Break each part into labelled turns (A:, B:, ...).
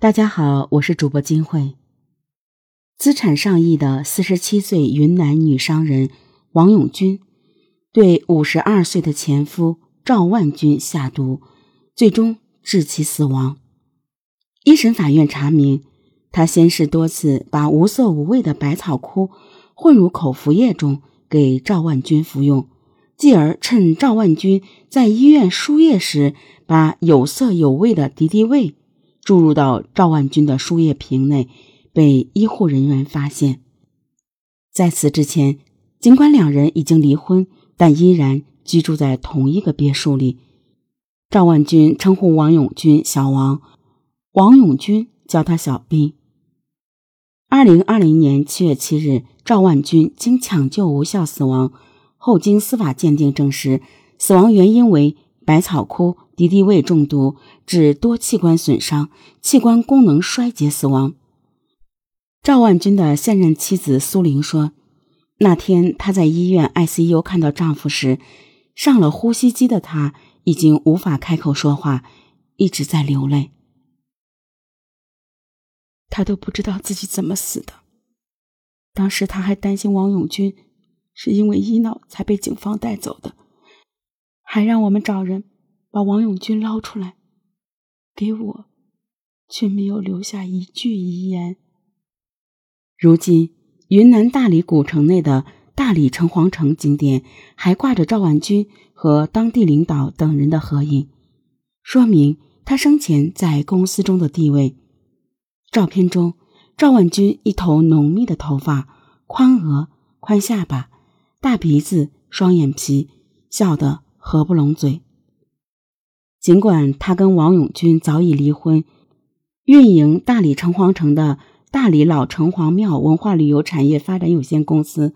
A: 大家好，我是主播金慧。资产上亿的四十七岁云南女商人王永军，对五十二岁的前夫赵万军下毒，最终致其死亡。一审法院查明，他先是多次把无色无味的百草枯混入口服液中给赵万军服用，继而趁赵万军在医院输液时，把有色有味的敌敌畏。注入到赵万军的输液瓶内，被医护人员发现。在此之前，尽管两人已经离婚，但依然居住在同一个别墅里。赵万军称呼王永军“小王”，王永军叫他“小兵”。二零二零年七月七日，赵万军经抢救无效死亡，后经司法鉴定证实，死亡原因为百草枯。敌敌畏中毒致多器官损伤，器官功能衰竭死亡。赵万军的现任妻子苏玲说：“那天她在医院 ICU 看到丈夫时，上了呼吸机的她已经无法开口说话，一直在流泪。她都不知道自己怎么死的。当时她还担心王永军是因为医闹才被警方带走的，还让我们找人。”把王永军捞出来，给我，却没有留下一句遗言。如今，云南大理古城内的大理城隍城景点还挂着赵万军和当地领导等人的合影，说明他生前在公司中的地位。照片中，赵万军一头浓密的头发，宽额、宽下巴，大鼻子，双眼皮，笑得合不拢嘴。尽管他跟王永军早已离婚，运营大理城隍城的大理老城隍庙文化旅游产业发展有限公司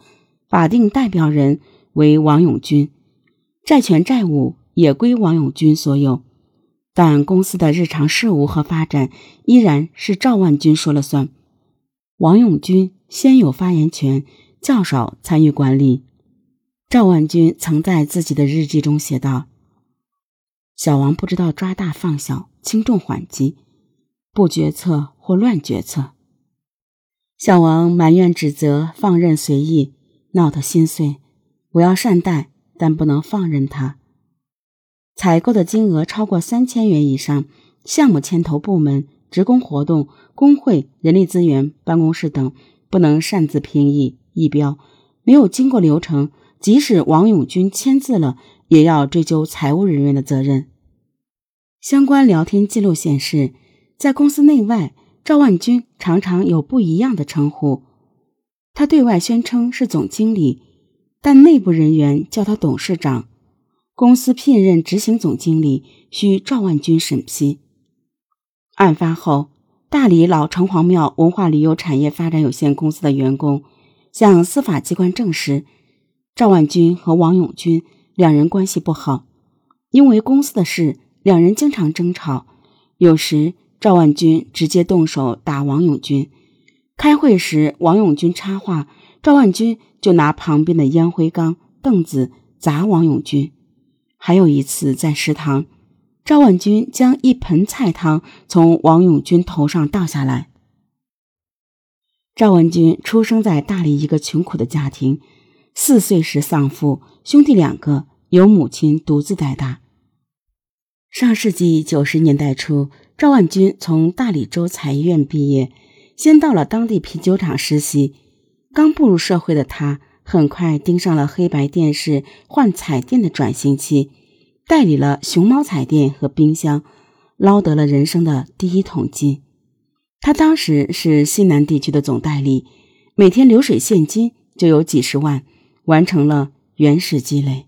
A: 法定代表人为王永军，债权债务也归王永军所有，但公司的日常事务和发展依然是赵万军说了算。王永军先有发言权，较少参与管理。赵万军曾在自己的日记中写道。小王不知道抓大放小、轻重缓急，不决策或乱决策。小王埋怨指责、放任随意，闹得心碎。我要善待，但不能放任他。采购的金额超过三千元以上，项目牵头部门、职工活动、工会、人力资源办公室等不能擅自评议议标，没有经过流程，即使王永军签字了。也要追究财务人员的责任。相关聊天记录显示，在公司内外，赵万军常常有不一样的称呼。他对外宣称是总经理，但内部人员叫他董事长。公司聘任执行总经理需赵万军审批。案发后，大理老城隍庙文化旅游产业发展有限公司的员工向司法机关证实，赵万军和王永军。两人关系不好，因为公司的事，两人经常争吵。有时赵万军直接动手打王永军。开会时，王永军插话，赵万军就拿旁边的烟灰缸、凳子砸王永军。还有一次在食堂，赵万军将一盆菜汤从王永军头上倒下来。赵万军出生在大理一个穷苦的家庭。四岁时丧父，兄弟两个由母亲独自带大。上世纪九十年代初，赵万军从大理州财医院毕业，先到了当地啤酒厂实习。刚步入社会的他，很快盯上了黑白电视换彩电的转型期，代理了熊猫彩电和冰箱，捞得了人生的第一桶金。他当时是西南地区的总代理，每天流水现金就有几十万。完成了原始积累。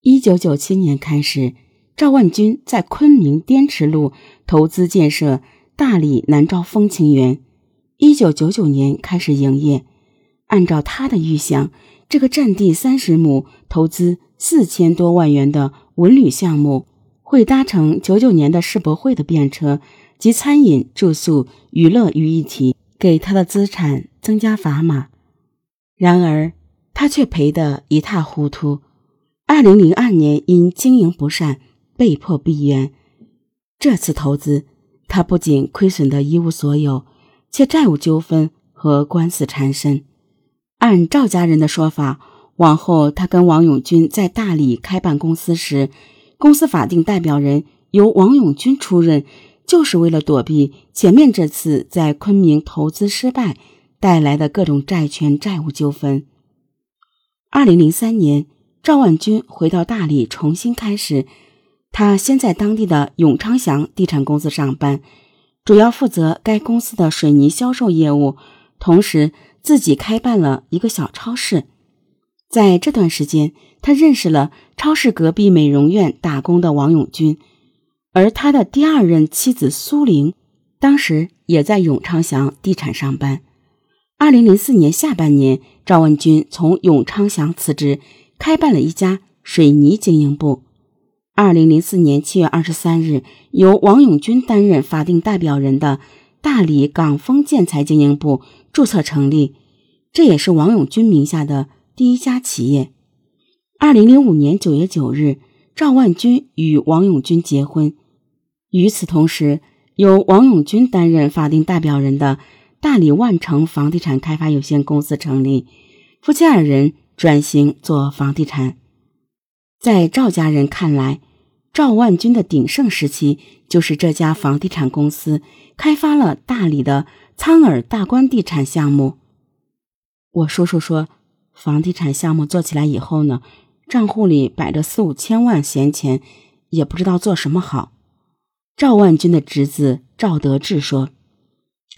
A: 一九九七年开始，赵万军在昆明滇池路投资建设大理南诏风情园。一九九九年开始营业。按照他的预想，这个占地三十亩、投资四千多万元的文旅项目，会搭乘九九年的世博会的便车，集餐饮、住宿、娱乐于一体，给他的资产增加砝码。然而，他却赔得一塌糊涂。二零零二年因经营不善被迫闭园。这次投资他不仅亏损的一无所有，且债务纠纷和官司缠身。按赵家人的说法，往后他跟王永军在大理开办公司时，公司法定代表人由王永军出任，就是为了躲避前面这次在昆明投资失败带来的各种债权债务纠纷。二零零三年，赵万军回到大理重新开始。他先在当地的永昌祥地产公司上班，主要负责该公司的水泥销售业务，同时自己开办了一个小超市。在这段时间，他认识了超市隔壁美容院打工的王永军，而他的第二任妻子苏玲，当时也在永昌祥地产上班。二零零四年下半年，赵文军从永昌祥辞职，开办了一家水泥经营部。二零零四年七月二十三日，由王永军担任法定代表人的大理港丰建材经营部注册成立，这也是王永军名下的第一家企业。二零零五年九月九日，赵万军与王永军结婚。与此同时，由王永军担任法定代表人的大理万城房地产开发有限公司成立，夫妻二人转型做房地产。在赵家人看来，赵万军的鼎盛时期就是这家房地产公司开发了大理的苍耳大观地产项目。我叔叔说，房地产项目做起来以后呢，账户里摆着四五千万闲钱，也不知道做什么好。赵万军的侄子赵德志说，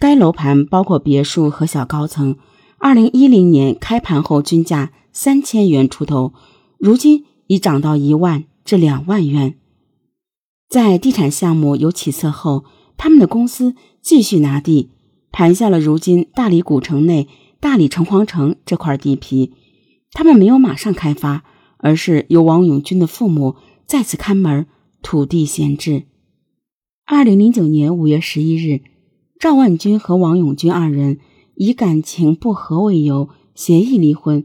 A: 该楼盘包括别墅和小高层，二零一零年开盘后均价三千元出头，如今已涨到一万至两万元。在地产项目有起色后，他们的公司继续拿地，盘下了如今大理古城内大理城隍城这块地皮。他们没有马上开发，而是由王永军的父母在此看门，土地闲置。二零零九年五月十一日，赵万军和王永军二人以感情不和为由协议离婚，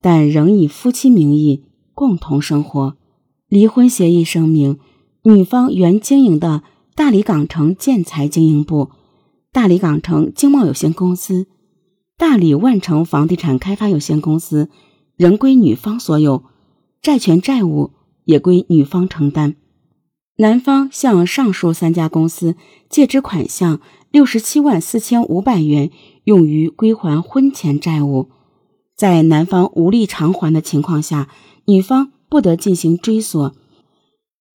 A: 但仍以夫妻名义共同生活。离婚协议声明。女方原经营的大理港城建材经营部、大理港城经贸有限公司、大理万城房地产开发有限公司仍归女方所有，债权债务也归女方承担。男方向上述三家公司借支款项六十七万四千五百元，用于归还婚前债务。在男方无力偿还的情况下，女方不得进行追索。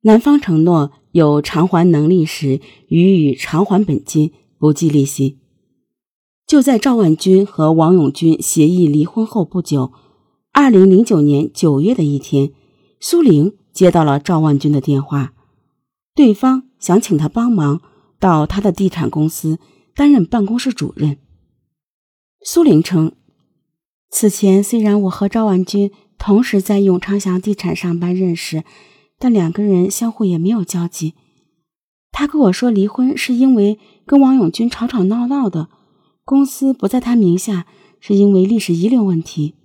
A: 男方承诺有偿还能力时予以偿还本金，不计利息。就在赵万军和王永军协议离婚后不久，二零零九年九月的一天，苏玲接到了赵万军的电话，对方想请他帮忙到他的地产公司担任办公室主任。苏玲称，此前虽然我和赵万军同时在永昌祥地产上班认识。但两个人相互也没有交集。他跟我说，离婚是因为跟王永军吵吵闹闹的，公司不在他名下，是因为历史遗留问题。